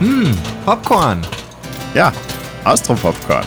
Hm, Popcorn. Ja, Austro-Popcorn.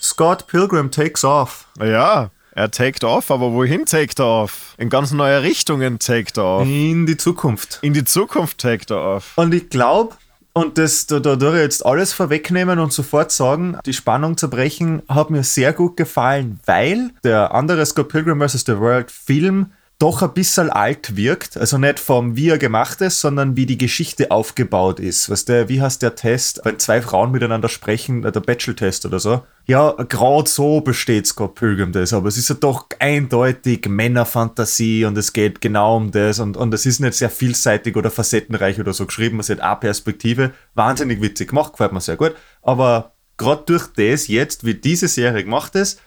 Scott Pilgrim takes off. Ja, er taked off, aber wohin taked er off? In ganz neue Richtungen taked er off. In die Zukunft. In die Zukunft taked er off. Und ich glaube, und das, da, da ich jetzt alles vorwegnehmen und sofort sagen, die Spannung zerbrechen hat mir sehr gut gefallen, weil der andere Scott Pilgrim vs. The World Film doch ein bisschen alt wirkt. Also nicht vom wie er gemacht ist, sondern wie die Geschichte aufgebaut ist. Weißt du, wie heißt der Test, wenn zwei Frauen miteinander sprechen, äh, der Bachelor-Test oder so? Ja, gerade so besteht Scott Pilgrim das, aber es ist ja doch eindeutig Männerfantasie und es geht genau um das und, und es ist nicht sehr vielseitig oder facettenreich oder so geschrieben, es hat eine Perspektive. Wahnsinnig witzig gemacht, gefällt mir sehr gut. Aber gerade durch das jetzt, wie diese Serie gemacht ist,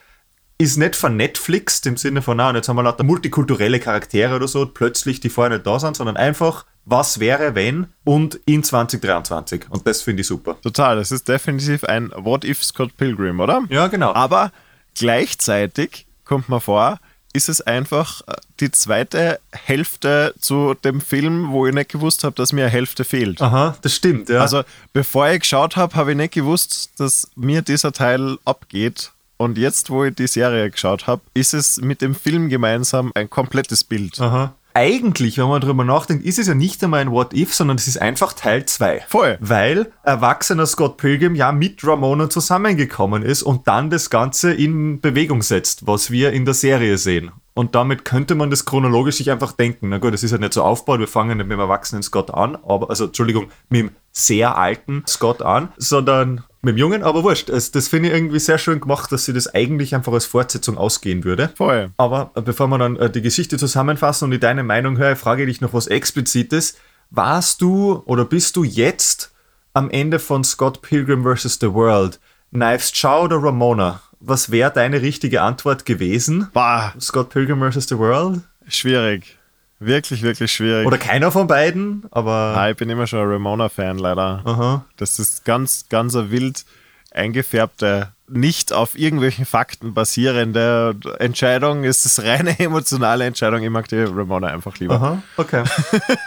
ist nicht von Netflix im Sinne von, na, und jetzt haben wir lauter multikulturelle Charaktere oder so, plötzlich, die vorher nicht da sind, sondern einfach, was wäre, wenn und in 2023. Und das finde ich super. Total, das ist definitiv ein What If Scott Pilgrim, oder? Ja, genau. Aber gleichzeitig kommt mir vor, ist es einfach äh, die zweite Hälfte zu dem Film, wo ich nicht gewusst habe, dass mir eine Hälfte fehlt. Aha, das stimmt, ja. Also, bevor ich geschaut habe, habe ich nicht gewusst, dass mir dieser Teil abgeht. Und jetzt, wo ich die Serie geschaut habe, ist es mit dem Film gemeinsam ein komplettes Bild. Aha. Eigentlich, wenn man darüber nachdenkt, ist es ja nicht einmal ein What If, sondern es ist einfach Teil 2. Voll. Weil erwachsener Scott Pilgrim ja mit Ramona zusammengekommen ist und dann das Ganze in Bewegung setzt, was wir in der Serie sehen. Und damit könnte man das chronologisch sich einfach denken. Na gut, es ist ja nicht so aufgebaut, wir fangen nicht mit dem erwachsenen Scott an, aber, also Entschuldigung, mit dem sehr alten Scott an, sondern mit dem Jungen, aber wurscht. Das, das finde ich irgendwie sehr schön gemacht, dass sie das eigentlich einfach als Fortsetzung ausgehen würde. Voll. Aber äh, bevor wir dann äh, die Geschichte zusammenfassen und ich deine Meinung höre, frage ich dich noch was Explizites. Warst du oder bist du jetzt am Ende von Scott Pilgrim vs. The World Knives Chow oder Ramona? Was wäre deine richtige Antwort gewesen? Bah, Scott Pilgrim vs. The World? schwierig. Wirklich, wirklich schwierig. Oder keiner von beiden, aber. Ah, ich bin immer schon ein Ramona-Fan, leider. Aha. Das ist ganz, ganz eine wild eingefärbte, nicht auf irgendwelchen Fakten basierende Entscheidung. Es ist reine emotionale Entscheidung. Ich mag die Ramona einfach lieber. Aha, okay.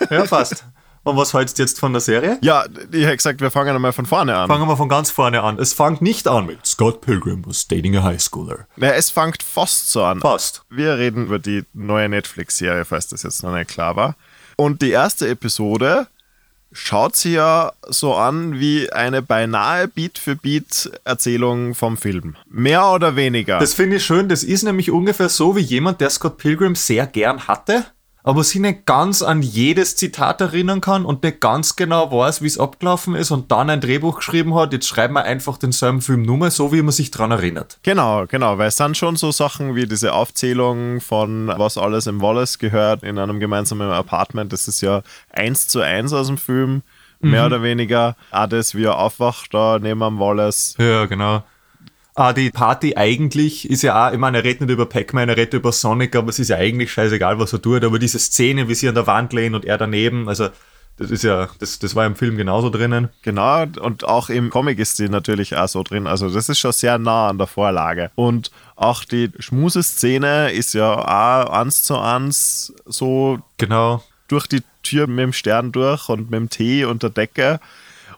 ja, passt. Und was hältst du jetzt von der Serie? Ja, ich hätte gesagt, wir fangen einmal von vorne an. Fangen wir von ganz vorne an. Es fängt nicht an mit Scott Pilgrim was dating a high schooler. Ja, es fängt fast so an. Fast. Wir reden über die neue Netflix-Serie, falls das jetzt noch nicht klar war. Und die erste Episode schaut sie ja so an wie eine beinahe Beat-für-Beat-Erzählung vom Film. Mehr oder weniger. Das finde ich schön. Das ist nämlich ungefähr so wie jemand, der Scott Pilgrim sehr gern hatte, aber sich nicht ganz an jedes Zitat erinnern kann und nicht ganz genau weiß, wie es abgelaufen ist und dann ein Drehbuch geschrieben hat. Jetzt schreiben wir einfach denselben Film nur so, wie man sich dran erinnert. Genau, genau, weil es sind schon so Sachen wie diese Aufzählung von was alles im Wallace gehört in einem gemeinsamen Apartment. Das ist ja eins zu eins aus dem Film, mehr oder weniger. Auch das, wie er aufwacht da neben am Wallace. Ja, genau. Ah, die Party eigentlich ist ja auch, ich meine, er redet nicht über Pac-Man, er redet über Sonic, aber es ist ja eigentlich scheißegal, was er tut. Aber diese Szene, wie sie an der Wand lehnen und er daneben, also das ist ja, das, das war im Film genauso drinnen. Genau, und auch im Comic ist sie natürlich auch so drin. Also das ist schon sehr nah an der Vorlage. Und auch die Schmuseszene ist ja auch eins zu eins so Genau. durch die Tür mit dem Stern durch und mit dem Tee und der Decke.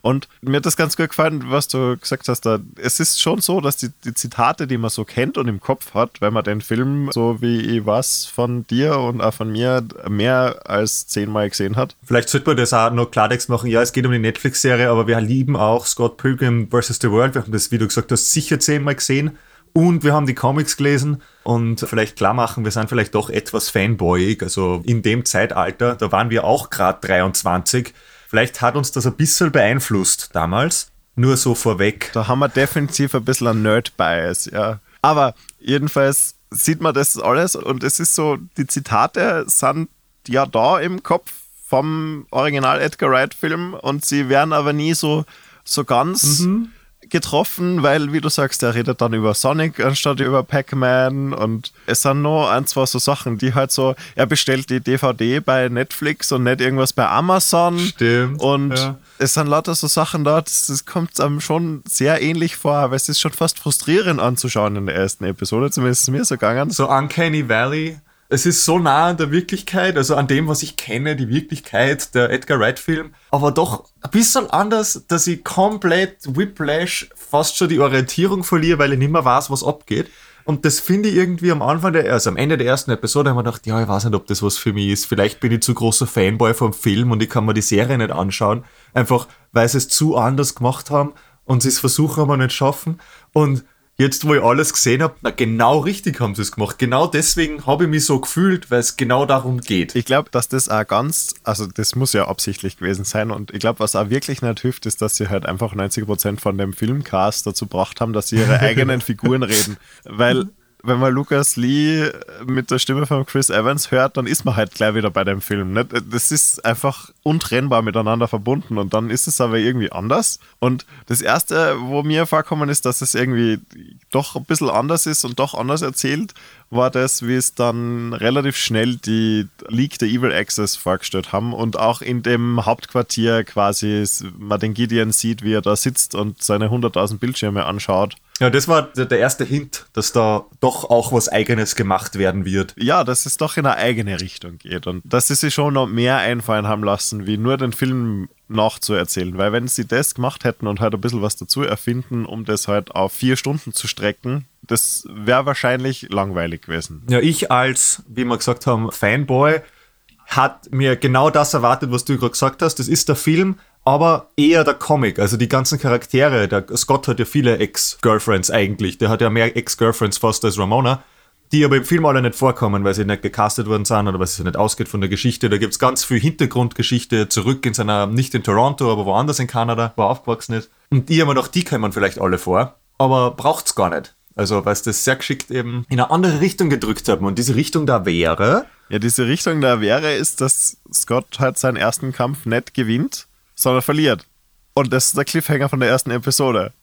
Und mir hat das ganz gut gefallen, was du gesagt hast. Da. Es ist schon so, dass die, die Zitate, die man so kennt und im Kopf hat, wenn man den Film, so wie ich was von dir und auch von mir, mehr als zehnmal gesehen hat. Vielleicht sollte man das auch noch Klartext machen. Ja, es geht um die Netflix-Serie, aber wir lieben auch Scott Pilgrim vs. The World. Wir haben das, wie du gesagt hast, sicher zehnmal gesehen. Und wir haben die Comics gelesen und vielleicht klar machen, wir sind vielleicht doch etwas fanboyig. Also in dem Zeitalter, da waren wir auch gerade 23. Vielleicht hat uns das ein bisschen beeinflusst damals. Nur so vorweg. Da haben wir definitiv ein bisschen ein Nerd-Bias, ja. Aber jedenfalls sieht man das alles und es ist so, die Zitate sind ja da im Kopf vom Original Edgar Wright Film und sie werden aber nie so, so ganz getroffen, weil, wie du sagst, er redet dann über Sonic anstatt über Pac-Man und es sind noch ein, zwei so Sachen, die halt so, er bestellt die DVD bei Netflix und nicht irgendwas bei Amazon. Stimmt. Und ja. es sind lauter so Sachen dort, das, das kommt einem schon sehr ähnlich vor, aber es ist schon fast frustrierend anzuschauen in der ersten Episode, zumindest ist es mir so gegangen. So Uncanny Valley es ist so nah an der Wirklichkeit, also an dem, was ich kenne, die Wirklichkeit der Edgar Wright-Film, aber doch ein bisschen anders, dass ich komplett Whiplash fast schon die Orientierung verliere, weil ich nicht mehr weiß, was abgeht. Und das finde ich irgendwie am Anfang, der, also am Ende der ersten Episode, haben wir gedacht, ja, ich weiß nicht, ob das was für mich ist. Vielleicht bin ich zu großer Fanboy vom Film und ich kann mir die Serie nicht anschauen. Einfach, weil sie es zu anders gemacht haben und sie es versuchen, aber nicht schaffen. Und jetzt, wo ich alles gesehen habe, na genau richtig haben sie es gemacht. Genau deswegen habe ich mich so gefühlt, weil es genau darum geht. Ich glaube, dass das auch ganz, also das muss ja absichtlich gewesen sein und ich glaube, was auch wirklich nicht hilft, ist, dass sie halt einfach 90% von dem Filmcast dazu gebracht haben, dass sie ihre eigenen Figuren reden. Weil wenn man Lucas Lee mit der Stimme von Chris Evans hört, dann ist man halt gleich wieder bei dem Film. Nicht? Das ist einfach untrennbar miteinander verbunden und dann ist es aber irgendwie anders. Und das Erste, wo mir vorkommen ist, dass es irgendwie doch ein bisschen anders ist und doch anders erzählt, war das, wie es dann relativ schnell die League der Evil Access vorgestellt haben und auch in dem Hauptquartier quasi man den Gideon sieht, wie er da sitzt und seine 100.000 Bildschirme anschaut. Ja, das war der erste Hint, dass da doch auch was Eigenes gemacht werden wird. Ja, dass es doch in eine eigene Richtung geht und dass sie sich schon noch mehr einfallen haben lassen, wie nur den Film nachzuerzählen. Weil wenn sie das gemacht hätten und halt ein bisschen was dazu erfinden, um das halt auf vier Stunden zu strecken, das wäre wahrscheinlich langweilig gewesen. Ja, ich als, wie wir gesagt haben, Fanboy, hat mir genau das erwartet, was du gerade gesagt hast. Das ist der Film, aber eher der Comic. Also die ganzen Charaktere. Der Scott hat ja viele Ex-Girlfriends eigentlich. Der hat ja mehr Ex-Girlfriends fast als Ramona. Die aber im Film alle nicht vorkommen, weil sie nicht gecastet worden sind oder weil es nicht ausgeht von der Geschichte. Da gibt es ganz viel Hintergrundgeschichte zurück in seiner, nicht in Toronto, aber woanders in Kanada, wo er aufgewachsen ist. Und die haben wir noch, die kommen vielleicht alle vor. Aber braucht's gar nicht. Also, weil es das sehr geschickt eben in eine andere Richtung gedrückt haben. Und diese Richtung da wäre. Ja, diese Richtung da wäre, ist, dass Scott halt seinen ersten Kampf nicht gewinnt, sondern verliert. Und das ist der Cliffhanger von der ersten Episode.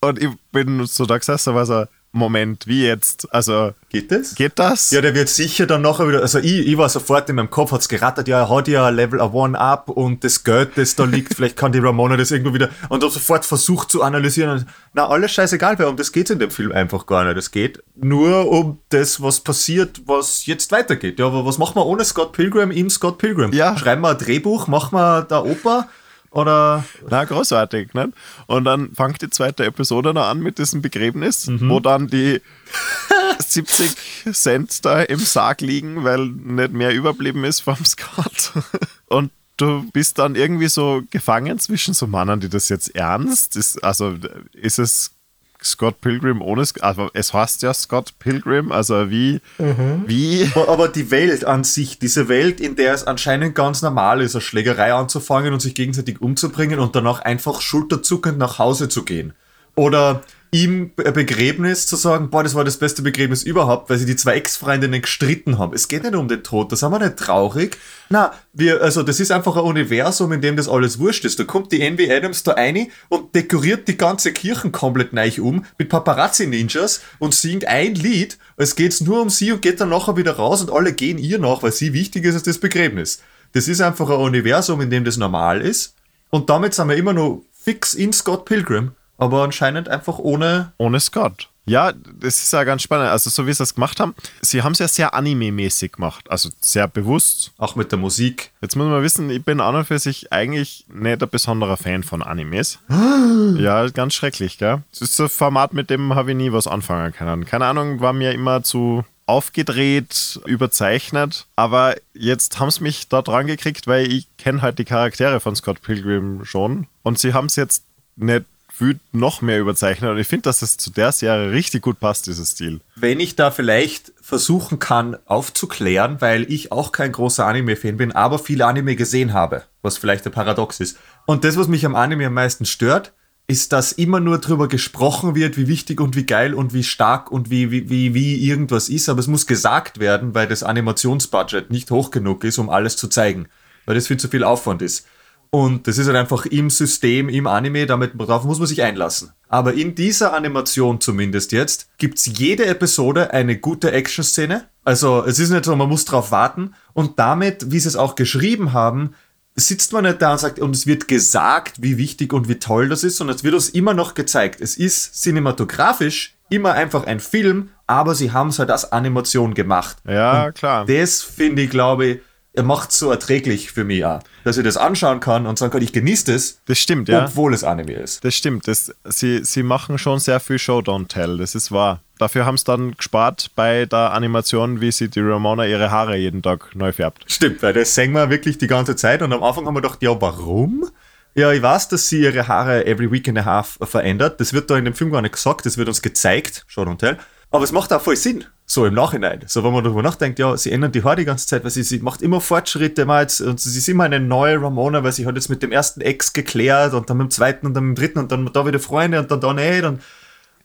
Und ich bin so da gesessen, war so, Moment, wie jetzt? Also. Geht das? Geht das? Ja, der wird sicher dann nachher wieder, also ich, ich war sofort in meinem Kopf, hat's gerattert, ja, er hat ja Level One up und das Geld, das da liegt, vielleicht kann die Ramona das irgendwo wieder, und dann sofort versucht zu analysieren. Und, na, alles scheißegal, weil um das geht's in dem Film einfach gar nicht. Es geht nur um das, was passiert, was jetzt weitergeht. Ja, aber was machen wir ohne Scott Pilgrim im Scott Pilgrim? Ja. Schreiben wir ein Drehbuch, machen wir da Oper? Oder? Na, großartig, ne? Und dann fängt die zweite Episode noch an mit diesem Begräbnis, mhm. wo dann die 70 Cent da im Sarg liegen, weil nicht mehr überblieben ist vom Scott. Und du bist dann irgendwie so gefangen zwischen so Männern, die das jetzt ernst ist. Also ist es Scott Pilgrim ohne, also es heißt ja Scott Pilgrim, also wie, mhm. wie. Aber die Welt an sich, diese Welt, in der es anscheinend ganz normal ist, eine Schlägerei anzufangen und sich gegenseitig umzubringen und danach einfach schulterzuckend nach Hause zu gehen. Oder ihm Begräbnis zu sagen, boah, das war das beste Begräbnis überhaupt, weil sie die zwei Ex-Freundinnen gestritten haben. Es geht nicht um den Tod, das haben wir nicht traurig. Na, wir, also das ist einfach ein Universum, in dem das alles wurscht ist. Da kommt die Envy Adams da rein und dekoriert die ganze Kirchen komplett neu um mit Paparazzi-Ninjas und singt ein Lied. Es geht nur um sie und geht dann nachher wieder raus und alle gehen ihr nach, weil sie wichtig ist als das Begräbnis. Das ist einfach ein Universum, in dem das normal ist. Und damit sind wir immer noch fix in Scott Pilgrim aber anscheinend einfach ohne. Ohne Scott. Ja, das ist ja ganz spannend. Also, so wie sie das gemacht haben, sie haben es ja sehr anime-mäßig gemacht. Also sehr bewusst. Auch mit der Musik. Jetzt muss man wissen, ich bin an und für sich eigentlich nicht ein besonderer Fan von Animes. ja, ganz schrecklich, gell? Das ist ein Format, mit dem habe ich nie was anfangen können. Keine Ahnung, war mir immer zu aufgedreht, überzeichnet. Aber jetzt haben sie mich da dran gekriegt, weil ich kenne halt die Charaktere von Scott Pilgrim schon. Und sie haben es jetzt nicht gefühlt noch mehr überzeichnet. Und ich finde, dass das zu der Serie richtig gut passt, dieser Stil. Wenn ich da vielleicht versuchen kann aufzuklären, weil ich auch kein großer Anime-Fan bin, aber viele Anime gesehen habe, was vielleicht ein Paradox ist. Und das, was mich am Anime am meisten stört, ist, dass immer nur drüber gesprochen wird, wie wichtig und wie geil und wie stark und wie, wie, wie, wie irgendwas ist, aber es muss gesagt werden, weil das Animationsbudget nicht hoch genug ist, um alles zu zeigen, weil das viel zu viel Aufwand ist. Und das ist halt einfach im System, im Anime, damit darauf muss man sich einlassen. Aber in dieser Animation zumindest jetzt gibt's jede Episode eine gute Action-Szene. Also es ist nicht so, man muss drauf warten. Und damit, wie sie es auch geschrieben haben, sitzt man nicht da und sagt, und es wird gesagt, wie wichtig und wie toll das ist, sondern es wird uns immer noch gezeigt. Es ist cinematografisch immer einfach ein Film, aber sie haben es halt als Animation gemacht. Ja, und klar. Das finde ich, glaube ich, er macht es so erträglich für mich auch, dass ich das anschauen kann und sagen kann, ich genieße das, Das stimmt, ja. obwohl es Anime ist. Das stimmt. Das, sie, sie machen schon sehr viel Show Don't Tell, das ist wahr. Dafür haben sie dann gespart bei der Animation, wie sie die Ramona ihre Haare jeden Tag neu färbt. Stimmt, weil das sehen wir wirklich die ganze Zeit und am Anfang haben wir gedacht, ja, warum? Ja, ich weiß, dass sie ihre Haare every week and a half verändert. Das wird da in dem Film gar nicht gesagt, das wird uns gezeigt, Show Don't Tell. Aber es macht auch voll Sinn, so im Nachhinein. So, wenn man darüber nachdenkt, ja, sie ändern die Haare die ganze Zeit, weil sie, sie macht immer Fortschritte, mal jetzt, und sie ist immer eine neue Ramona, weil sie hat jetzt mit dem ersten Ex geklärt und dann mit dem zweiten und dann mit dem dritten und dann da wieder Freunde und dann da nicht und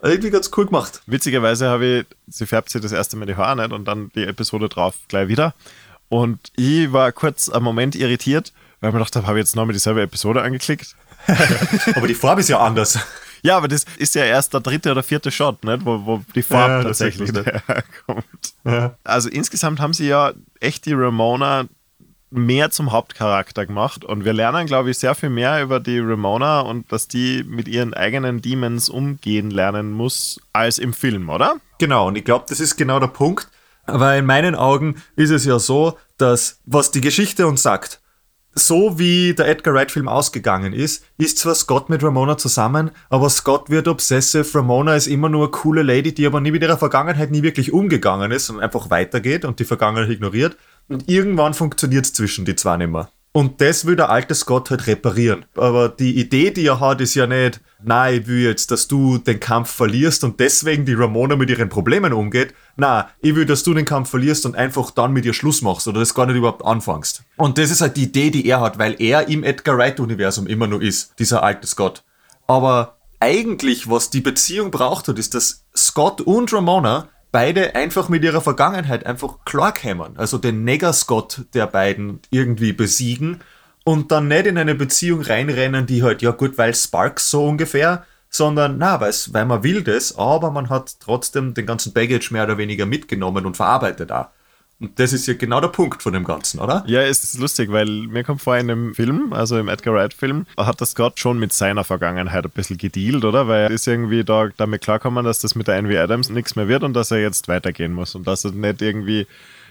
irgendwie ganz cool gemacht. Witzigerweise habe ich, sie färbt sich das erste Mal die Haare nicht und dann die Episode drauf gleich wieder. Und ich war kurz einen Moment irritiert, weil ich mir gedacht habe, habe ich jetzt nochmal dieselbe Episode angeklickt? Aber die Farbe ist ja anders. Ja, aber das ist ja erst der dritte oder vierte Shot, nicht? Wo, wo die Farbe Ja, tatsächlich herkommt. Ja. Also insgesamt haben sie ja echt die Ramona mehr zum Hauptcharakter gemacht und wir lernen, glaube ich, sehr viel mehr über die Ramona und dass die mit ihren eigenen Demons umgehen lernen muss als im Film, oder? Genau, und ich glaube, das ist genau der Punkt. Aber in meinen Augen ist es ja so, dass was die Geschichte uns sagt, so wie der Edgar Wright-Film ausgegangen ist, ist zwar Scott mit Ramona zusammen, aber Scott wird obsessive. Ramona ist immer nur eine coole Lady, die aber nie mit ihrer Vergangenheit nie wirklich umgegangen ist und einfach weitergeht und die Vergangenheit ignoriert. Und irgendwann funktioniert es zwischen die zwei nicht mehr. Und das will der alte Scott halt reparieren. Aber die Idee, die er hat, ist ja nicht, nein, ich will jetzt, dass du den Kampf verlierst und deswegen die Ramona mit ihren Problemen umgeht. Na, ich will, dass du den Kampf verlierst und einfach dann mit ihr Schluss machst oder das gar nicht überhaupt anfängst. Und das ist halt die Idee, die er hat, weil er im Edgar Wright-Universum immer nur ist, dieser alte Scott. Aber eigentlich, was die Beziehung braucht hat, ist, dass Scott und Ramona beide einfach mit ihrer Vergangenheit einfach klarkämen. Also den Neger-Scott der beiden irgendwie besiegen und dann nicht in eine Beziehung reinrennen, die halt, ja gut, weil Sparks so ungefähr, sondern na, weil man will das, aber man hat trotzdem den ganzen Baggage mehr oder weniger mitgenommen und verarbeitet auch. Und das ist ja genau der Punkt von dem Ganzen, oder? Ja, es ist lustig, weil mir kommt vor in dem Film, also im Edgar Wright-Film, hat der Scott schon mit seiner Vergangenheit ein bisschen gedealt, oder? Weil er ist irgendwie da damit klarkommen, dass das mit der Envy Adams nichts mehr wird und dass er jetzt weitergehen muss und dass er nicht irgendwie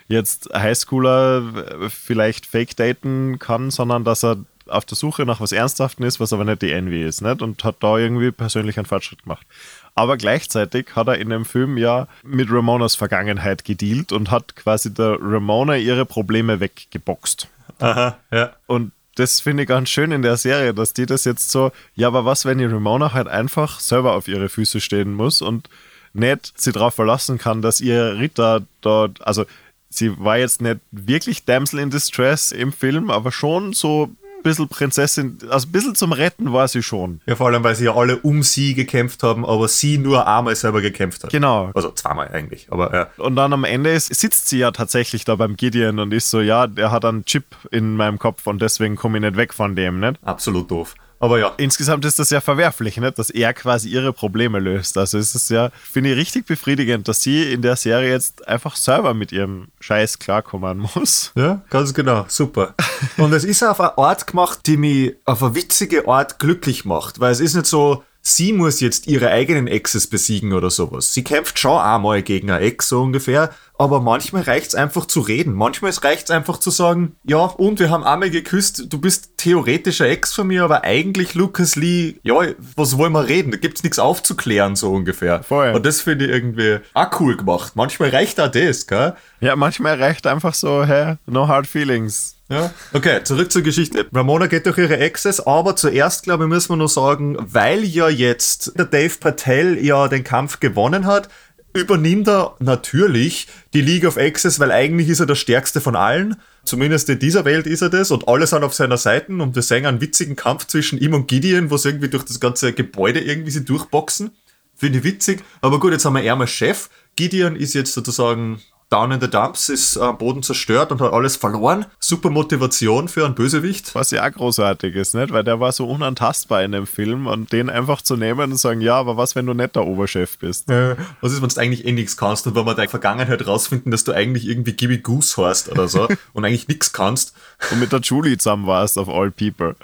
jetzt Highschooler vielleicht fake daten kann, sondern dass er auf der Suche nach was Ernsthaften ist, was aber nicht die Envy ist, nicht? Und hat da irgendwie persönlich einen Fortschritt gemacht. Aber gleichzeitig hat er in dem Film ja mit Ramonas Vergangenheit gedealt und hat quasi der Ramona ihre Probleme weggeboxt. Aha, ja. Und das finde ich ganz schön in der Serie, dass die das jetzt so, ja, aber was, wenn die Ramona halt einfach selber auf ihre Füße stehen muss und nicht sie darauf verlassen kann, dass ihr Ritter dort, also sie war jetzt nicht wirklich Damsel in Distress im Film, aber schon so bisschen Prinzessin, also ein bisschen zum Retten war sie schon. Ja, vor allem, weil sie ja alle um sie gekämpft haben, aber sie nur einmal selber gekämpft hat. Genau. Also zweimal eigentlich, aber ja. Und dann am Ende ist, sitzt sie ja tatsächlich da beim Gideon und ist so, ja, der hat einen Chip in meinem Kopf und deswegen komme ich nicht weg von dem, nicht? Absolut doof. Aber ja, insgesamt ist das ja verwerflich, nicht? dass er quasi ihre Probleme löst. Also es ist ja, finde ich, richtig befriedigend, dass sie in der Serie jetzt einfach selber mit ihrem Scheiß klarkommen muss. Ja, ganz genau. Super. Und es ist auf eine Art gemacht, die mich auf eine witzige Art glücklich macht, weil es ist nicht so, sie muss jetzt ihre eigenen Exes besiegen oder sowas. Sie kämpft schon einmal gegen eine Ex, so ungefähr, aber manchmal reicht's einfach zu reden. Manchmal reicht's einfach zu sagen, ja, und wir haben einmal geküsst, du bist theoretischer Ex von mir, aber eigentlich Lucas Lee, ja, was wollen wir reden? Da gibt's nichts aufzuklären, so ungefähr. Voll. Und das finde ich irgendwie auch cool gemacht. Manchmal reicht auch das, gell? Ja, manchmal reicht einfach so, hä, no hard feelings. Ja. Okay, zurück zur Geschichte. Ramona geht durch ihre Exes, aber zuerst, glaube ich, müssen wir nur sagen, weil ja jetzt der Dave Patel ja den Kampf gewonnen hat, übernimmt er natürlich die League of Exes, weil eigentlich ist er der stärkste von allen. Zumindest in dieser Welt ist er das und alle sind auf seiner Seite und wir sehen einen witzigen Kampf zwischen ihm und Gideon, wo sie irgendwie durch das ganze Gebäude irgendwie sie durchboxen. Finde ich witzig. Aber gut, jetzt haben wir er mal Chef. Gideon ist jetzt sozusagen down in the dumps, ist am Boden zerstört und hat alles verloren. Super Motivation für einen Bösewicht. Was ja auch großartig ist, nicht? Weil der war so unantastbar in dem Film und den einfach zu nehmen und sagen, ja, aber was, wenn du nicht der Oberchef bist? Äh, was ist, wenn du eigentlich eh nichts kannst und wenn wir deine Vergangenheit rausfinden, dass du eigentlich irgendwie Gibby Goose hast oder so und eigentlich nichts kannst. Und mit der Julie zusammen warst, of all people.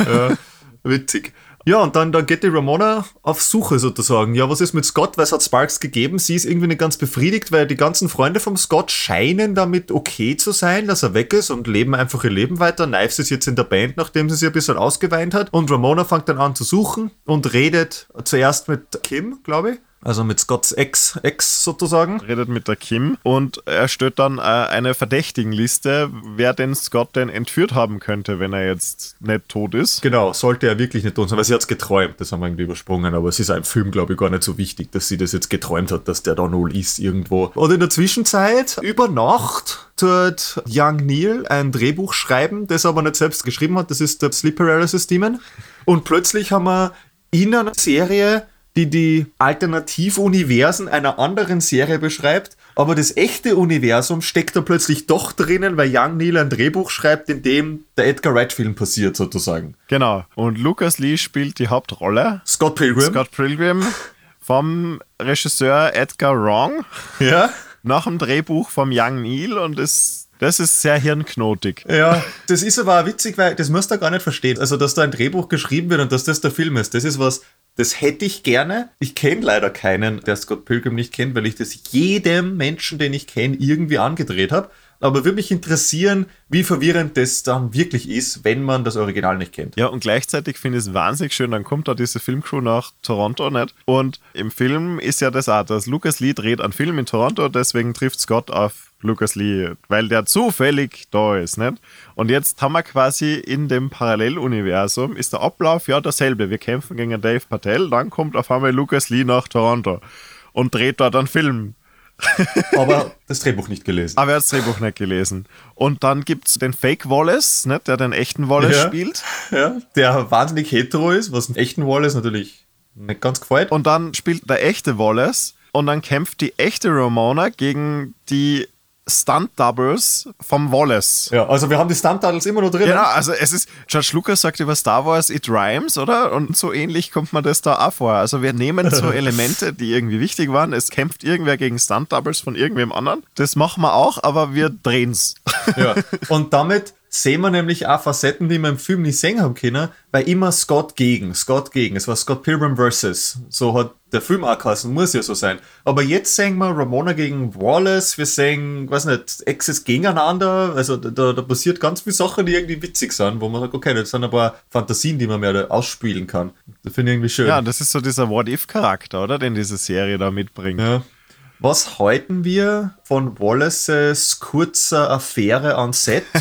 Ja, witzig. Ja, und dann, dann geht die Ramona auf Suche sozusagen. Ja, was ist mit Scott? Es hat Sparks gegeben. Sie ist irgendwie nicht ganz befriedigt, weil die ganzen Freunde vom Scott scheinen damit okay zu sein, dass er weg ist und leben einfach ihr Leben weiter. Knives ist jetzt in der Band, nachdem sie sich ein bisschen ausgeweint hat. Und Ramona fängt dann an zu suchen und redet zuerst mit Kim, glaube ich. Also mit Scotts Ex, Ex sozusagen. Redet mit der Kim und er stellt dann äh, eine Verdächtigenliste, wer den Scott denn entführt haben könnte, wenn er jetzt nicht tot ist. Genau, sollte er wirklich nicht tot sein, weil sie hat es geträumt, das haben wir irgendwie übersprungen, aber es ist im Film, glaube ich, gar nicht so wichtig, dass sie das jetzt geträumt hat, dass der da null ist irgendwo. Und in der Zwischenzeit, über Nacht, tut Young Neil ein Drehbuch schreiben, das er aber nicht selbst geschrieben hat, das ist der Sleep Paralysis Demon. Und plötzlich haben wir in einer Serie die die Alternativuniversen einer anderen Serie beschreibt, aber das echte Universum steckt da plötzlich doch drinnen, weil Young Neil ein Drehbuch schreibt, in dem der Edgar Wright-Film passiert, sozusagen. Genau. Und Lucas Lee spielt die Hauptrolle. Scott Pilgrim. Scott Pilgrim vom Regisseur Edgar Wrong. Ja. Nach dem Drehbuch vom Young Neil und ist das ist sehr hirnknotig. Ja, das ist aber auch witzig, weil das musst du gar nicht verstehen. Also, dass da ein Drehbuch geschrieben wird und dass das der Film ist, das ist was, das hätte ich gerne. Ich kenne leider keinen, der Scott Pilgrim nicht kennt, weil ich das jedem Menschen, den ich kenne, irgendwie angedreht habe. Aber würde mich interessieren, wie verwirrend das dann wirklich ist, wenn man das Original nicht kennt. Ja, und gleichzeitig finde ich es wahnsinnig schön, dann kommt da diese Filmcrew nach Toronto nicht. Und im Film ist ja das auch, dass Lucas Lee dreht einen Film in Toronto, deswegen trifft Scott auf Lucas Lee, weil der zufällig da ist, nicht? Und jetzt haben wir quasi in dem Paralleluniversum, ist der Ablauf ja derselbe. Wir kämpfen gegen Dave Patel, dann kommt auf einmal Lucas Lee nach Toronto und dreht dort einen Film aber das Drehbuch nicht gelesen. Aber er hat das Drehbuch nicht gelesen. Und dann gibt es den Fake Wallace, ne, der den echten Wallace Ja. spielt. Ja, der wahnsinnig hetero ist, was dem echten Wallace natürlich nicht ganz gefällt. Und dann spielt der echte Wallace. Und dann kämpft die echte Ramona gegen die Stunt-Doubles vom Wallace. Ja, also wir haben die Stunt-Titles immer noch drin. Genau, also es ist, George Lucas sagt über Star Wars, it rhymes, oder? Und so ähnlich kommt man das da auch vor. Also wir nehmen so Elemente, die irgendwie wichtig waren. Es kämpft irgendwer gegen Stunt-Doubles von irgendwem anderen. Das machen wir auch, aber wir drehen's. Ja. Und damit sehen wir nämlich auch Facetten, die wir im Film nicht sehen haben können, weil immer Scott gegen, Scott gegen. Es war Scott Pilgrim versus. So hat der Film auch geheißen, muss ja so sein. Aber jetzt sehen wir Ramona gegen Wallace, wir sehen, weiß nicht, Exes gegeneinander. Also da, da passiert ganz viele Sachen, die irgendwie witzig sind, wo man sagt, okay, das sind ein paar Fantasien, die man mehr ausspielen kann. Das finde ich irgendwie schön. Ja, das ist so dieser What-If-Charakter, oder? Den diese Serie da mitbringt. Ja. Was halten wir von Wallaces kurzer Affäre an Set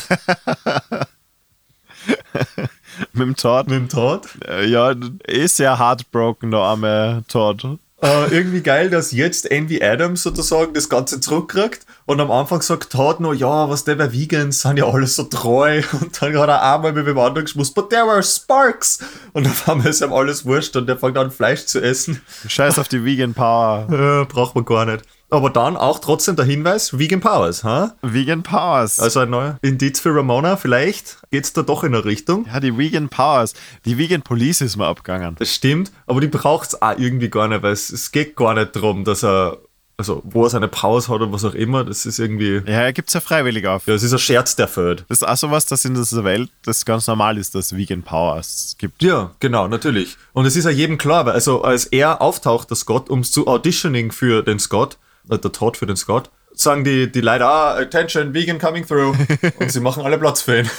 Mit dem Todd. mit dem Todd? Äh, Ja, ist sehr heartbroken, der arme Todd. Äh, irgendwie geil, dass jetzt Envy Adams sozusagen das Ganze zurückkriegt und am Anfang sagt Todd noch, ja, was der bei Vegans sind ja alles so treu und dann hat er einmal mit dem anderen geschmust, but there were sparks und auf einmal ist ihm alles wurscht und der fängt an Fleisch zu essen. Scheiß auf die Vegan Power. Äh, braucht man gar nicht. Aber dann auch trotzdem der Hinweis, Vegan Powers, ha? Vegan Powers. Also ein neuer Indiz für Ramona, vielleicht geht's da doch in eine Richtung. ja, die Vegan Powers. Die Vegan Police ist mir abgegangen. Das stimmt, aber die braucht's auch irgendwie gar nicht, weil es, es geht gar nicht darum, dass er, also wo er seine Pause hat oder was auch immer, das ist irgendwie, Ja, er gibt's ja freiwillig auf. ja, es ist ein Scherz, der fällt. Das ist auch sowas, das in dieser Welt das ganz normal ist, dass Vegan Powers gibt. Ja, genau, natürlich. Und es ist ja jedem klar, weil also als er auftaucht, der Scott, um zu auditioning für den Scott, äh, der Todd für den Scott, sagen die, die Leute, ah, attention, vegan coming through. Und sie machen alle Platz für ihn.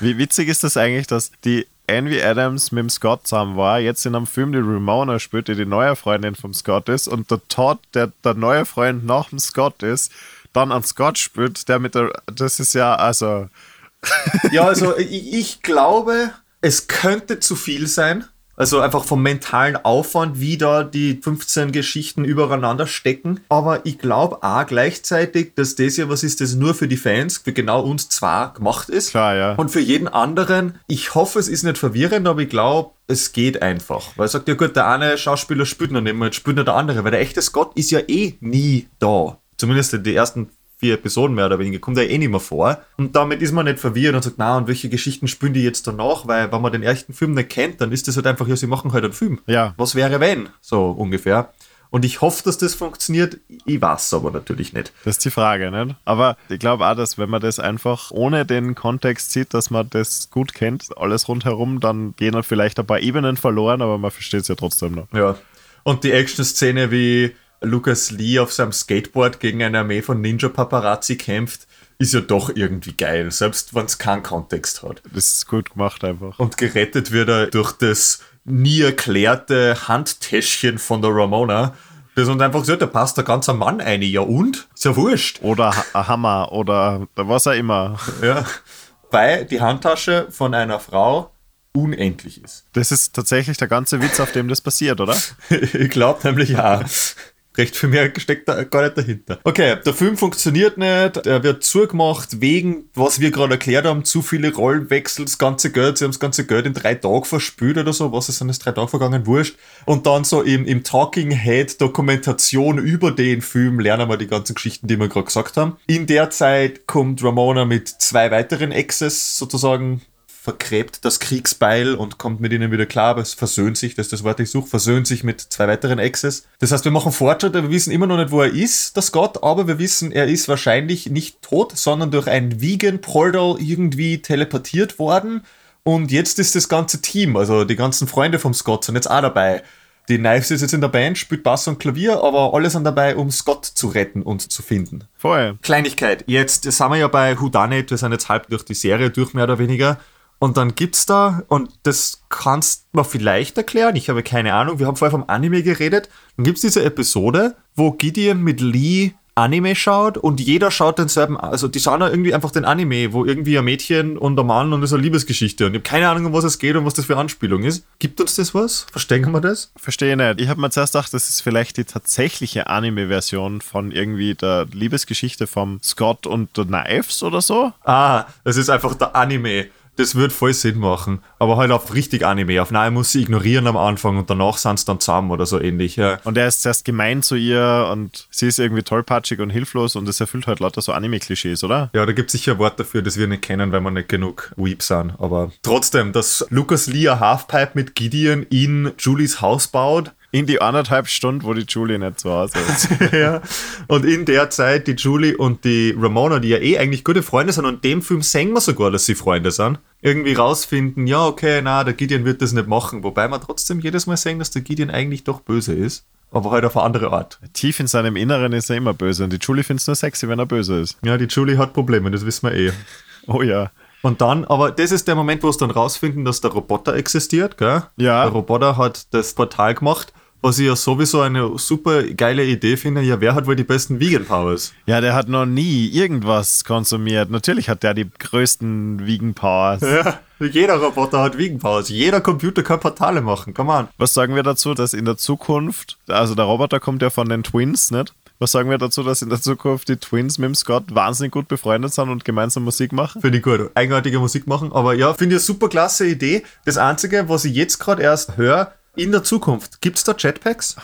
Wie witzig ist das eigentlich, dass die Envy Adams mit dem Scott zusammen war, jetzt in einem Film die Ramona spielt, die die neue Freundin vom Scott ist und der Todd, der der neue Freund nach dem Scott ist, dann an Scott spielt, der mit der, das ist ja, also, Ja, also ich, ich glaube, es könnte zu viel sein. Also einfach vom mentalen Aufwand, wie da die 15 Geschichten übereinander stecken. Aber ich glaube auch gleichzeitig, dass das ja was ist, das nur für die Fans, für genau uns zwar gemacht ist. Klar, ja. Und für jeden anderen, ich hoffe, es ist nicht verwirrend, aber ich glaube, es geht einfach. Weil er sagt, ja gut, der eine Schauspieler spielt noch nicht mehr, jetzt spielt noch der andere, weil der echte Scott ist ja eh nie da. Zumindest in den ersten vier Episoden mehr oder weniger, kommt er eh nicht mehr vor. Und damit ist man nicht verwirrt und sagt, na, und welche Geschichten spielen die jetzt danach? Weil, wenn man den ersten Film nicht kennt, dann ist das halt einfach, ja, sie machen halt einen Film. Ja. Was wäre wenn? So ungefähr. Und ich hoffe, dass das funktioniert. Ich weiß aber natürlich nicht. Das ist die Frage, nicht? Aber ich glaube auch, dass wenn man das einfach ohne den Kontext sieht, dass man das gut kennt, alles rundherum, dann gehen dann vielleicht ein paar Ebenen verloren, aber man versteht es ja trotzdem noch. Ja. Und die Action-Szene, wie Lucas Lee auf seinem Skateboard gegen eine Armee von Ninja-Paparazzi kämpft, ist ja doch irgendwie geil, selbst wenn es keinen Kontext hat. Das ist gut gemacht einfach. Und gerettet wird er durch das nie erklärte Handtäschchen von der Ramona. Das und einfach gesagt, da passt der ganze Mann ein. Ja und? Ist ja wurscht. Oder ein Hammer oder was auch immer. Ja. Weil die Handtasche von einer Frau unendlich ist. Das ist tatsächlich der ganze Witz, auf dem das passiert, oder? ich glaube nämlich ja. Recht viel mehr steckt da gar nicht dahinter. Okay, der Film funktioniert nicht. Er wird zugemacht wegen, was wir gerade erklärt haben, zu viele Rollenwechsel, das ganze Geld. Sie haben das ganze Geld in drei Tagen verspült oder so. Was ist denn das drei Tage vergangen? Wurscht. Und dann so im, im Talking Head Dokumentation über den Film lernen wir die ganzen Geschichten, die wir gerade gesagt haben. In der Zeit kommt Ramona mit zwei weiteren Exes sozusagen vergräbt das Kriegsbeil und kommt mit ihnen wieder klar, aber es versöhnt sich, das ist das Wort, ich suche, versöhnt sich mit zwei weiteren Exes. Das heißt, wir machen Fortschritte, wir wissen immer noch nicht, wo er ist, das Gott, aber wir wissen, er ist wahrscheinlich nicht tot, sondern durch ein Vegan-Portal irgendwie teleportiert worden. Und jetzt ist das ganze Team, also die ganzen Freunde vom Scott sind jetzt auch dabei. Die Knives ist jetzt in der Band, spielt Bass und Klavier, aber alle sind dabei, um Scott zu retten und zu finden. Voll. Kleinigkeit. Jetzt sind wir ja bei Whodunit, wir sind jetzt halb durch die Serie durch, mehr oder weniger. Und dann gibt's da, und das kannst du mir vielleicht erklären, ich habe keine Ahnung, wir haben vorher vom Anime geredet, dann gibt's diese Episode, wo Gideon mit Lee Anime schaut und jeder schaut denselben, also die schauen da irgendwie einfach den Anime, wo irgendwie ein Mädchen und ein Mann und das ist eine Liebesgeschichte und ich habe keine Ahnung, um was es geht und was das für Anspielung ist. Gibt uns das was? Verstehen wir das? Verstehe nicht. Ich habe mir zuerst gedacht, das ist vielleicht die tatsächliche Anime-Version von irgendwie der Liebesgeschichte vom Scott und the Knives oder so. Ah, das ist einfach der Anime. Das wird voll Sinn machen. Aber halt auf richtig Anime. Auf nein, muss sie ignorieren am Anfang und danach sind sie dann zusammen oder so ähnlich. Ja. Und er ist zuerst gemein zu ihr und sie ist irgendwie tollpatschig und hilflos und das erfüllt halt lauter so Anime-Klischees, oder? Ja, da gibt es sicher ein Wort dafür, das wir nicht kennen, weil wir nicht genug Weep sind. Aber trotzdem, dass Lucas Lee Halfpipe mit Gideon in Julies Haus baut. In die anderthalb Stunden, wo die Julie nicht zu Hause ist. ja. Und in der Zeit die Julie und die Ramona, die ja eh eigentlich gute Freunde sind, und in dem Film sehen wir sogar, dass sie Freunde sind, irgendwie rausfinden, ja, okay, na, der Gideon wird das nicht machen. Wobei wir trotzdem jedes Mal sehen, dass der Gideon eigentlich doch böse ist. Aber halt auf eine andere Art. Tief in seinem Inneren ist er immer böse und die Julie findet es nur sexy, wenn er böse ist. Ja, die Julie hat Probleme, das wissen wir eh. Oh ja. Und dann, aber das ist der Moment, wo es dann rausfinden, dass der Roboter existiert, gell? Ja. Der Roboter hat das Portal gemacht, was ich ja sowieso eine super geile Idee finde. Ja, wer hat wohl die besten Vegan Powers? Ja, der hat noch nie irgendwas konsumiert. Natürlich hat der die größten Vegan Powers. Ja, jeder Roboter hat Vegan Powers. Jeder Computer kann Portale machen. Come on. Was sagen wir dazu, dass in der Zukunft, also der Roboter kommt ja von den Twins, nicht? Was sagen wir dazu, dass in der Zukunft die Twins mit dem Scott wahnsinnig gut befreundet sind und gemeinsam Musik machen? Finde ich gut. Eigenartige Musik machen. Aber ja, finde ich eine super klasse Idee. Das Einzige, was ich jetzt gerade erst höre, in der Zukunft, gibt es da Jetpacks?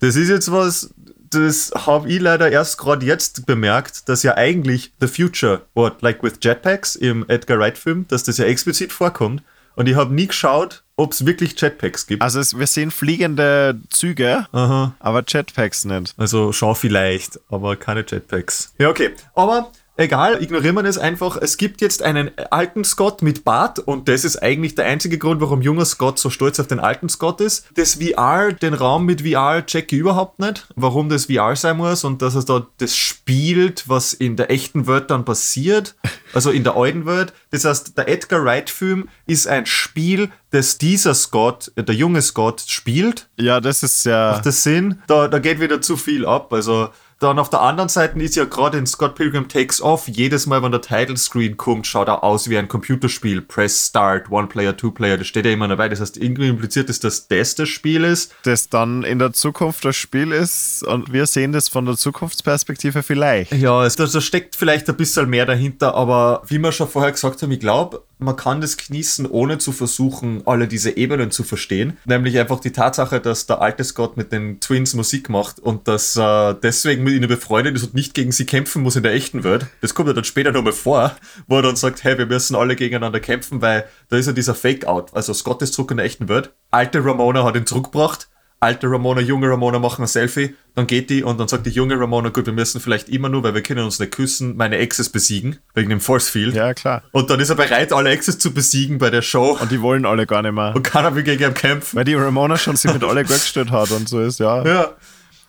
Das ist jetzt was, das habe ich leider erst gerade jetzt bemerkt, dass ja eigentlich The Future, what, like with Jetpacks im Edgar Wright Film, dass das ja explizit vorkommt. Und ich habe nie geschaut, ob es wirklich Jetpacks gibt. Also es, wir sehen fliegende Züge, Aha. aber Jetpacks nicht. Also schon vielleicht, aber keine Jetpacks. Ja, okay. Aber egal, ignorieren wir das einfach. Es gibt jetzt einen alten Scott mit Bart und das ist eigentlich der einzige Grund, warum junger Scott so stolz auf den alten Scott ist. Das VR, den Raum mit VR check ich überhaupt nicht, warum das VR sein muss und dass es da das spielt, was in der echten Welt dann passiert, also in der alten Welt. Das heißt, der Edgar Wright Film ist ein Spiel, das dieser Scott, der junge Scott spielt Ja, das ist ja. das Sinn, da, da geht wieder zu viel ab. Also dann auf der anderen Seite ist ja gerade in Scott Pilgrim Takes Off, jedes Mal, wenn der Title Screen kommt, schaut er aus wie ein Computerspiel. Press Start, One Player, Two Player, das steht ja immer dabei. Das heißt, irgendwie impliziert ist, dass das das Spiel ist. das dann in der Zukunft das Spiel ist und wir sehen das von der Zukunftsperspektive vielleicht. Ja, es, da steckt vielleicht ein bisschen mehr dahinter, aber wie wir schon vorher gesagt haben, ich glaube, man kann das genießen, ohne zu versuchen, alle diese Ebenen zu verstehen. Nämlich einfach die Tatsache, dass der alte Scott mit den Twins Musik macht und dass er deswegen mit ihnen befreundet ist und nicht gegen sie kämpfen muss in der echten Welt. Das kommt ja dann später nochmal vor, wo er dann sagt, hey, wir müssen alle gegeneinander kämpfen, weil da ist ja dieser Fake-Out. Also Scott ist zurück in der echten Welt. Alte Ramona hat ihn zurückgebracht alte Ramona, junge Ramona machen ein Selfie, dann geht die und dann sagt die junge Ramona, gut, wir müssen vielleicht immer nur, weil wir können uns nicht küssen, meine Exes besiegen, wegen dem Force Field. Ja, klar. Und dann ist er bereit, alle Exes zu besiegen bei der Show. Und die wollen alle gar nicht mehr. Und keiner will gegen ihn kämpfen. Weil die Ramona schon sich mit alle gestellt hat und so ist, ja. Ja.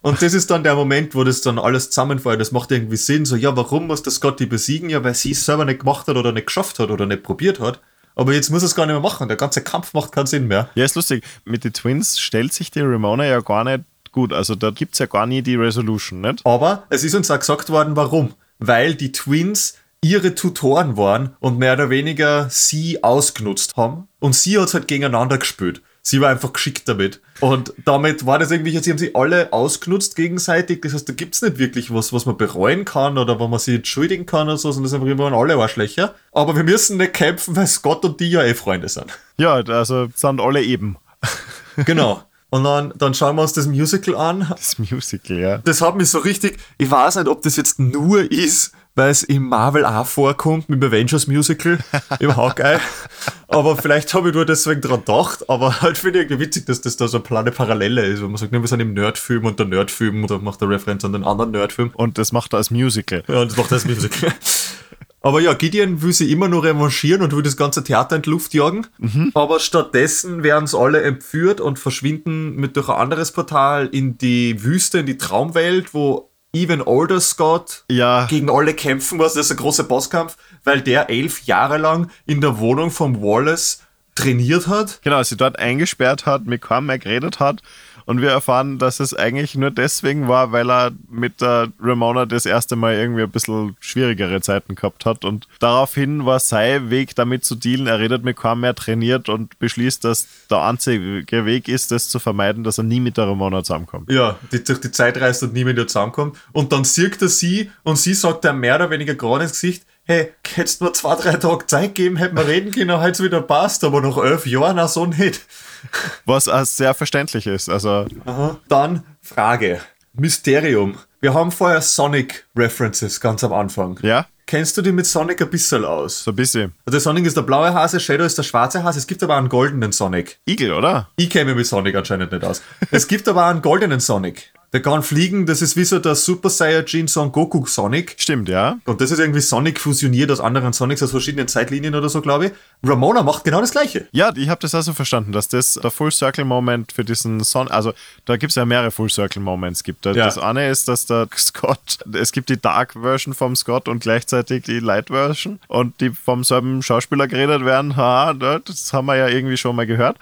Und das ist dann der Moment, wo das dann alles zusammenfällt. Das macht irgendwie Sinn. So, ja, warum muss der Scott die besiegen? Ja, weil sie es selber nicht gemacht hat oder nicht geschafft hat oder nicht probiert hat. Aber jetzt muss er es gar nicht mehr machen. Der ganze Kampf macht keinen Sinn mehr. Ja, ist lustig. Mit den Twins stellt sich die Ramona ja gar nicht gut. Also da gibt es ja gar nie die Resolution, nicht? Aber es ist uns auch gesagt worden, warum. Weil die Twins ihre Tutoren waren und mehr oder weniger sie ausgenutzt haben. Und sie hat es halt gegeneinander gespielt. Sie war einfach geschickt damit. Und damit war das irgendwie, sie haben sie alle ausgenutzt gegenseitig. Das heißt, da gibt es nicht wirklich was, was man bereuen kann oder wo man sich entschuldigen kann oder so, sondern das sind einfach immer alle Arschlöcher. Aber wir müssen nicht kämpfen, weil Scott und die ja eh Freunde sind. Ja, also sind alle eben. genau. Und dann, dann schauen wir uns das Musical an. Das Musical, ja. Das hat mich so richtig, ich weiß nicht, ob das jetzt nur ist, weil es im Marvel auch vorkommt mit dem Avengers Musical im Hawkeye. aber vielleicht habe ich nur deswegen dran gedacht. Aber halt finde ich irgendwie witzig, dass das da so eine kleine Parallele ist, wo man sagt, wir sind im Nerdfilm und der Nerdfilm und dann macht der Referenz an den anderen Nerdfilm. Und das macht er als Musical. Ja, und das macht er als Musical. Aber ja, Gideon will sich immer nur revanchieren und will das ganze Theater in die Luft jagen. Mhm. Aber stattdessen werden es alle entführt und verschwinden mit durch ein anderes Portal in die Wüste, in die Traumwelt, wo Even Older Scott ja. gegen alle kämpfen muss. Das ist ein großer Bosskampf, weil der elf Jahre lang in der Wohnung von Wallace trainiert hat. Genau, sie dort eingesperrt hat, mit kaum mehr geredet hat und wir erfahren, dass es eigentlich nur deswegen war, weil er mit der Ramona das erste Mal irgendwie ein bisschen schwierigere Zeiten gehabt hat. Und daraufhin war sein Weg damit zu dealen. Er redet mit kaum mehr trainiert und beschließt, dass der einzige Weg ist, das zu vermeiden, dass er nie mit der Ramona zusammenkommt. Ja, die durch die Zeit reist und nie mit ihr zusammenkommt. Und dann sieht er sie und sie sagt er mehr oder weniger gerade ins Gesicht, hey, hättest du mir zwei, drei Tage Zeit geben, hätten wir reden können, heute wieder passt, aber nach elf Jahren auch so nicht. Was auch sehr verständlich ist. Also. Aha. Dann Frage. Mysterium. Wir haben vorher Sonic-References ganz am Anfang. Ja. Kennst du die mit Sonic ein bisschen aus? So ein bisschen. Also Sonic ist der blaue Hase, Shadow ist der schwarze Hase. Es gibt aber einen goldenen Sonic. Igel, oder? Ich kenne mich mit Sonic anscheinend nicht aus. es gibt aber einen goldenen Sonic. Der kann fliegen, das ist wie so der Super Saiyajin Son Goku Sonic. Stimmt, ja. Und das ist irgendwie Sonic fusioniert aus anderen Sonics aus verschiedenen Zeitlinien oder so, glaube ich. Ramona macht genau das gleiche. Ja, ich habe das also verstanden, dass das der Full Circle Moment für diesen Son, also da gibt es ja mehrere Full Circle Moments gibt. Ja. Das eine ist, dass der Scott, es gibt die Dark Version vom Scott und gleichzeitig die Light Version und die vom selben Schauspieler geredet werden. Ha, das haben wir ja irgendwie schon mal gehört.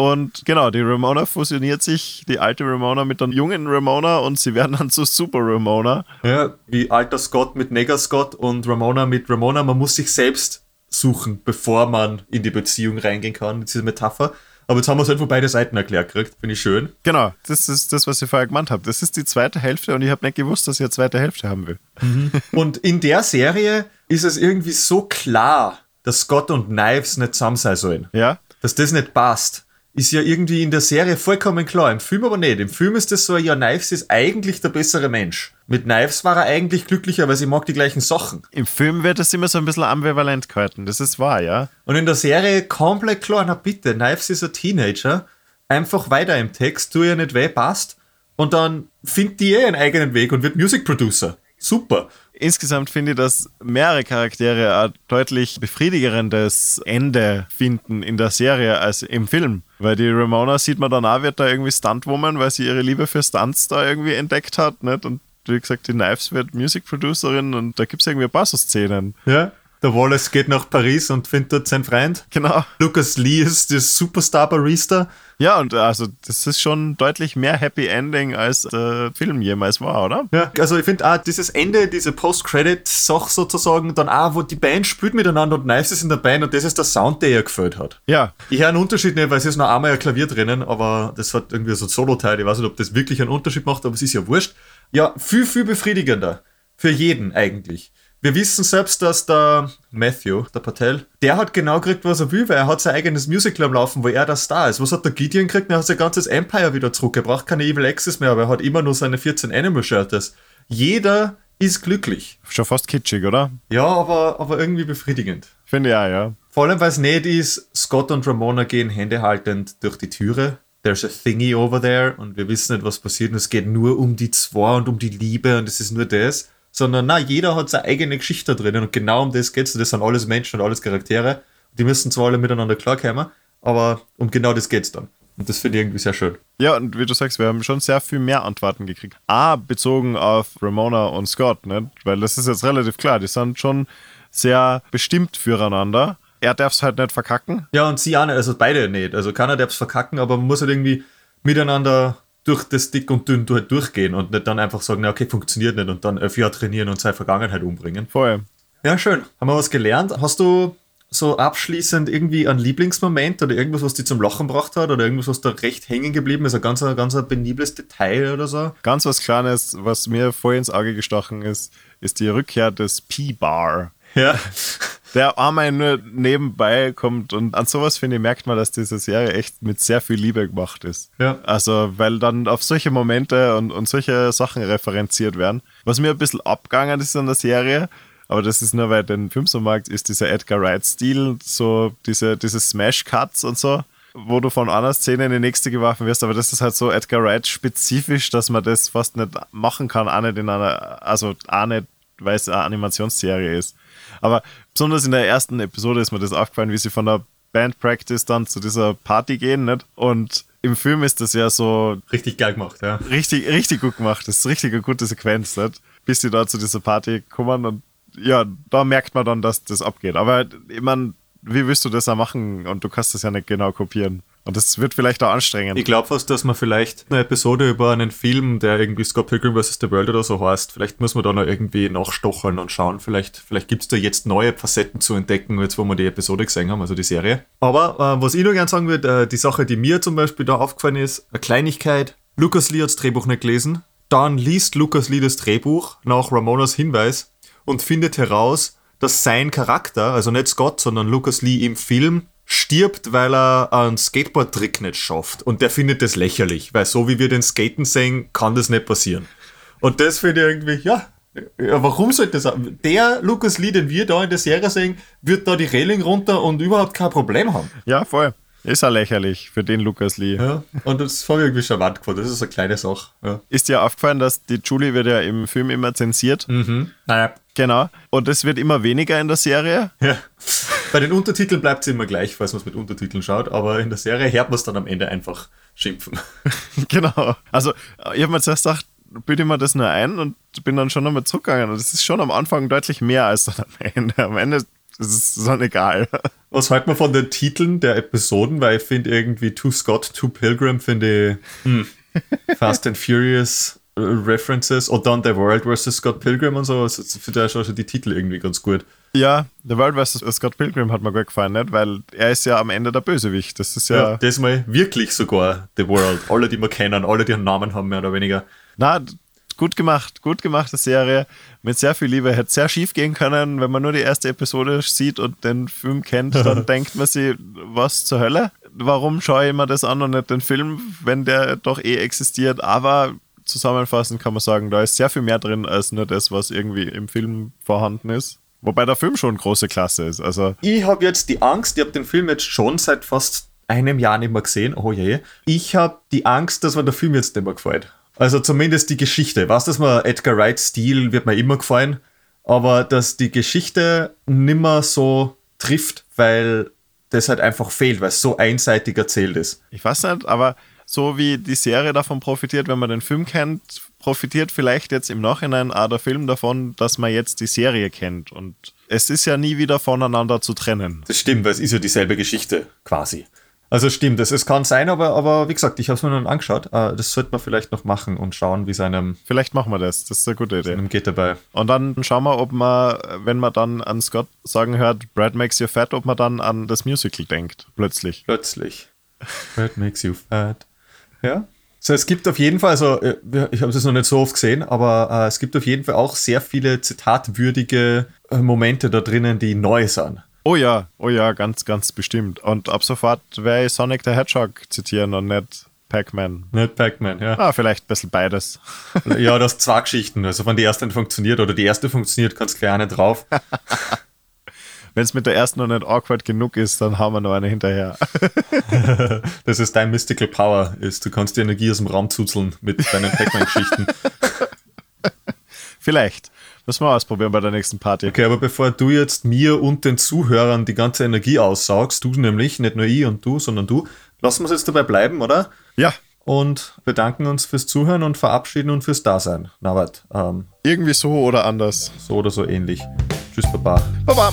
Und genau, die Ramona fusioniert sich, die alte Ramona mit der jungen Ramona und sie werden dann zu Super Ramona. Ja, wie alter Scott mit Nega Scott und Ramona mit Ramona. Man muss sich selbst suchen, bevor man in die Beziehung reingehen kann, diese Metapher. Aber jetzt haben wir es halt von beide Seiten erklärt gekriegt. Finde ich schön. Genau, das ist das, was ich vorher gemeint habe. Das ist die zweite Hälfte und ich habe nicht gewusst, dass ich eine zweite Hälfte haben will. Mhm. und in der Serie ist es irgendwie so klar, dass Scott und Knives nicht zusammen sein sollen. Ja. Dass das nicht passt ist ja irgendwie in der Serie vollkommen klar. Im Film aber nicht. Im Film ist das so, ja, Knives ist eigentlich der bessere Mensch. Mit Knives war er eigentlich glücklicher, weil sie mag die gleichen Sachen. Im Film wird das immer so ein bisschen ambivalent gehalten. Das ist wahr, ja. Und in der Serie komplett klar, na bitte, Knives ist ein Teenager. Einfach weiter im Text, tu ihr nicht weh, passt. Und dann findet die eh einen eigenen Weg und wird Music Producer. Super. Insgesamt finde ich, dass mehrere Charaktere ein deutlich befriedigerendes Ende finden in der Serie als im Film. Weil die Ramona sieht man dann auch, wird da irgendwie Stuntwoman, weil sie ihre Liebe für Stunts da irgendwie entdeckt hat. Nicht? Und wie gesagt, die Knives wird Music Producerin und da gibt es irgendwie ein paar so Szenen. Ja. Der Wallace geht nach Paris und findet dort seinen Freund. Genau. Lucas Lee ist der Superstar-Barista. Ja, und also das ist schon deutlich mehr Happy Ending, als der Film jemals war, oder? Ja, also ich finde auch dieses Ende, diese Post-Credit-Sache sozusagen, dann auch, wo die Band spielt miteinander und Knives ist in der Band und das ist der Sound, der ihr gefällt hat. Ja. Ich höre einen Unterschied nicht, weil es ist noch einmal ein Klavier drinnen, aber das hat irgendwie so ein Solo-Teil. Ich weiß nicht, ob das wirklich einen Unterschied macht, aber es ist ja wurscht. Ja, viel, viel befriedigender. Für jeden eigentlich Wir wissen selbst, dass der Matthew, der Patel, der hat genau gekriegt, was er will, weil er hat sein eigenes Musical am Laufen, wo er der Star ist. Was hat der Gideon gekriegt? Er hat sein ganzes Empire wieder zurück. Er braucht keine Evil Access mehr, aber er hat immer nur seine 14 Animal Shelters. Jeder ist glücklich. Schon fast kitschig, oder? Ja, aber, aber irgendwie befriedigend. Finde ja, ja. Vor allem, weil es nicht ist, Scott und Ramona gehen händehaltend durch die Türe. There's a thingy over there und wir wissen nicht, was passiert. Und es geht nur um die zwei und um die Liebe und es ist nur das sondern na, jeder hat seine eigene Geschichte drinnen und genau um das geht es. Das sind alles Menschen und alles Charaktere. Die müssen zwar alle miteinander klarkommen, aber um genau das geht es dann. Und das finde ich irgendwie sehr schön. Ja, und wie du sagst, wir haben schon sehr viel mehr Antworten gekriegt. A, bezogen auf Ramona und Scott, nicht? weil das ist jetzt relativ klar, die sind schon sehr bestimmt füreinander. Er darf es halt nicht verkacken. Ja, und sie auch nicht, also beide nicht. Also keiner darf es verkacken, aber man muss halt irgendwie miteinander durch das Dick und Dünn halt durchgehen und nicht dann einfach sagen, na okay, funktioniert nicht und dann elf Jahre trainieren und seine Vergangenheit umbringen. Voll. Ja, schön. Haben wir was gelernt? Hast du so abschließend irgendwie einen Lieblingsmoment oder irgendwas, was dich zum Lachen gebracht hat oder irgendwas, was da recht hängen geblieben ist? Ein ganz, ganz ein penibles Detail oder so? Ganz was Kleines, was mir voll ins Auge gestochen ist, ist die Rückkehr des P-Bar. Ja. Der einmal nur nebenbei kommt und an sowas finde ich, merkt man, dass diese Serie echt mit sehr viel Liebe gemacht ist. Ja. Also, weil dann auf solche Momente und, und solche Sachen referenziert werden. Was mir ein bisschen abgegangen ist an der Serie, aber das ist nur, weil den Film so mag, ist dieser Edgar Wright-Stil, so diese, diese Smash-Cuts und so, wo du von einer Szene in die nächste geworfen wirst, aber das ist halt so Edgar Wright-spezifisch, dass man das fast nicht machen kann, auch nicht in einer, also auch nicht, weil es eine Animationsserie ist. Aber besonders in der ersten Episode ist mir das aufgefallen, wie sie von der Band Practice dann zu dieser Party gehen, nicht? Und im Film ist das ja so. Richtig geil gemacht, ja. Richtig, richtig gut gemacht. Das ist richtig eine gute Sequenz, nicht? Bis sie da zu dieser Party kommen und ja, da merkt man dann, dass das abgeht. Aber ich meine, wie willst du das ja machen? Und du kannst das ja nicht genau kopieren. Und das wird vielleicht auch anstrengend. Ich glaube fast, dass man vielleicht eine Episode über einen Film, der irgendwie Scott Pilgrim vs. The World oder so heißt, vielleicht muss man da noch irgendwie nachstocheln und schauen. Vielleicht, vielleicht gibt es da jetzt neue Facetten zu entdecken, jetzt wo wir die Episode gesehen haben, also die Serie. Aber äh, was ich noch gerne sagen würde, äh, die Sache, die mir zum Beispiel da aufgefallen ist, eine Kleinigkeit. Lucas Lee hat das Drehbuch nicht gelesen. Dann liest Lucas Lee das Drehbuch nach Ramonas Hinweis und findet heraus, dass sein Charakter, also nicht Scott, sondern Lucas Lee im Film, stirbt, weil er einen Skateboard-Trick nicht schafft. Und der findet das lächerlich, weil so wie wir den Skaten sehen, kann das nicht passieren. Und das finde ich irgendwie, ja, ja, warum sollte das? Der Lucas Lee, den wir da in der Serie sehen, wird da die Reling runter und überhaupt kein Problem haben. Ja, voll. Ist ja lächerlich für den Lukas Lee. Ja, und das habe ich irgendwie charmant gefunden. Das ist eine kleine Sache. Ja. Ist dir aufgefallen, dass die Julie wird ja im Film immer zensiert? Mhm. Naja. Genau. Und es wird immer weniger in der Serie. Ja. Bei den Untertiteln bleibt es immer gleich, falls man es mit Untertiteln schaut, aber in der Serie hört man es dann am Ende einfach schimpfen. genau. Also, ich habe mir zuerst gedacht, bilde mir das nur ein und bin dann schon nochmal zurückgegangen. Und es ist schon am Anfang deutlich mehr als dann am Ende. Am Ende ist es dann egal. Was halten wir von den Titeln der Episoden? Weil ich finde irgendwie To Scott, To Pilgrim finde ich hm, Fast and Furious äh, References und dann The World vs. Scott Pilgrim und so. Ich finde ja schon die Titel irgendwie ganz gut. Ja, The World vs. Scott Pilgrim hat mir gut gefallen, nicht? weil er ist ja am Ende der Bösewicht. Das ist ja. ja das mal wirklich sogar The World. Alle, die wir kennen, alle, die einen Namen haben, mehr oder weniger. Na, gut gemacht, gut gemachte Serie mit sehr viel Liebe. Hätte sehr schief gehen können, wenn man nur die erste Episode sieht und den Film kennt, dann denkt man sich, was zur Hölle? Warum schaue ich mir das an und nicht den Film, wenn der doch eh existiert? Aber zusammenfassend kann man sagen, da ist sehr viel mehr drin als nur das, was irgendwie im Film vorhanden ist. Wobei der Film schon große Klasse ist. Also ich habe jetzt die Angst, ich habe den Film jetzt schon seit fast einem Jahr nicht mehr gesehen. Oh je. Ich habe die Angst, dass mir der Film jetzt nicht mehr gefällt. Also zumindest die Geschichte. Was dass mir Edgar Wright Stil wird mir immer gefallen, aber dass die Geschichte nimmer so trifft, weil das halt einfach fehlt, weil es so einseitig erzählt ist. Ich weiß nicht, aber so wie die Serie davon profitiert, wenn man den Film kennt, profitiert vielleicht jetzt im Nachhinein auch der Film davon, dass man jetzt die Serie kennt. Und es ist ja nie wieder voneinander zu trennen. Das stimmt, weil es ist ja dieselbe Geschichte quasi. Also stimmt, das, es kann sein, aber, aber wie gesagt, ich habe es mir noch angeschaut. Uh, das sollte man vielleicht noch machen und schauen, wie seinem. Vielleicht machen wir das. Das ist eine gute Idee. geht dabei. Und dann schauen wir, ob man, wenn man dann an Scott sagen hört, Brad makes you fat, ob man dann an das Musical denkt. Plötzlich. Plötzlich. Brad makes you fat. Ja. So, es gibt auf jeden Fall, also äh, ich habe es noch nicht so oft gesehen, aber äh, es gibt auf jeden Fall auch sehr viele zitatwürdige äh, Momente da drinnen, die neu sind. Oh ja, oh ja, ganz, ganz bestimmt. Und ab sofort werde ich Sonic the Hedgehog zitieren und nicht Pac-Man. Nicht Pac-Man, ja. Ah, vielleicht ein bisschen beides. ja, das zwei Geschichten. Also wenn die erste nicht funktioniert oder die erste funktioniert, kannst du gleich eine drauf. Wenn es mit der ersten noch nicht awkward genug ist, dann haben wir noch eine hinterher. das ist dein Mystical Power, ist, du kannst die Energie aus dem Raum zuzeln mit deinen Pac-Man-Geschichten. Vielleicht. Müssen wir ausprobieren bei der nächsten Party. Okay, aber bevor du jetzt mir und den Zuhörern die ganze Energie aussaugst, du nämlich, nicht nur ich und du, sondern du, lassen wir es jetzt dabei bleiben, oder? Ja. Und bedanken uns fürs Zuhören und verabschieden und fürs Dasein. Na, warte. Ähm, Irgendwie so oder anders. So oder so ähnlich. Tschüss, Baba. Baba.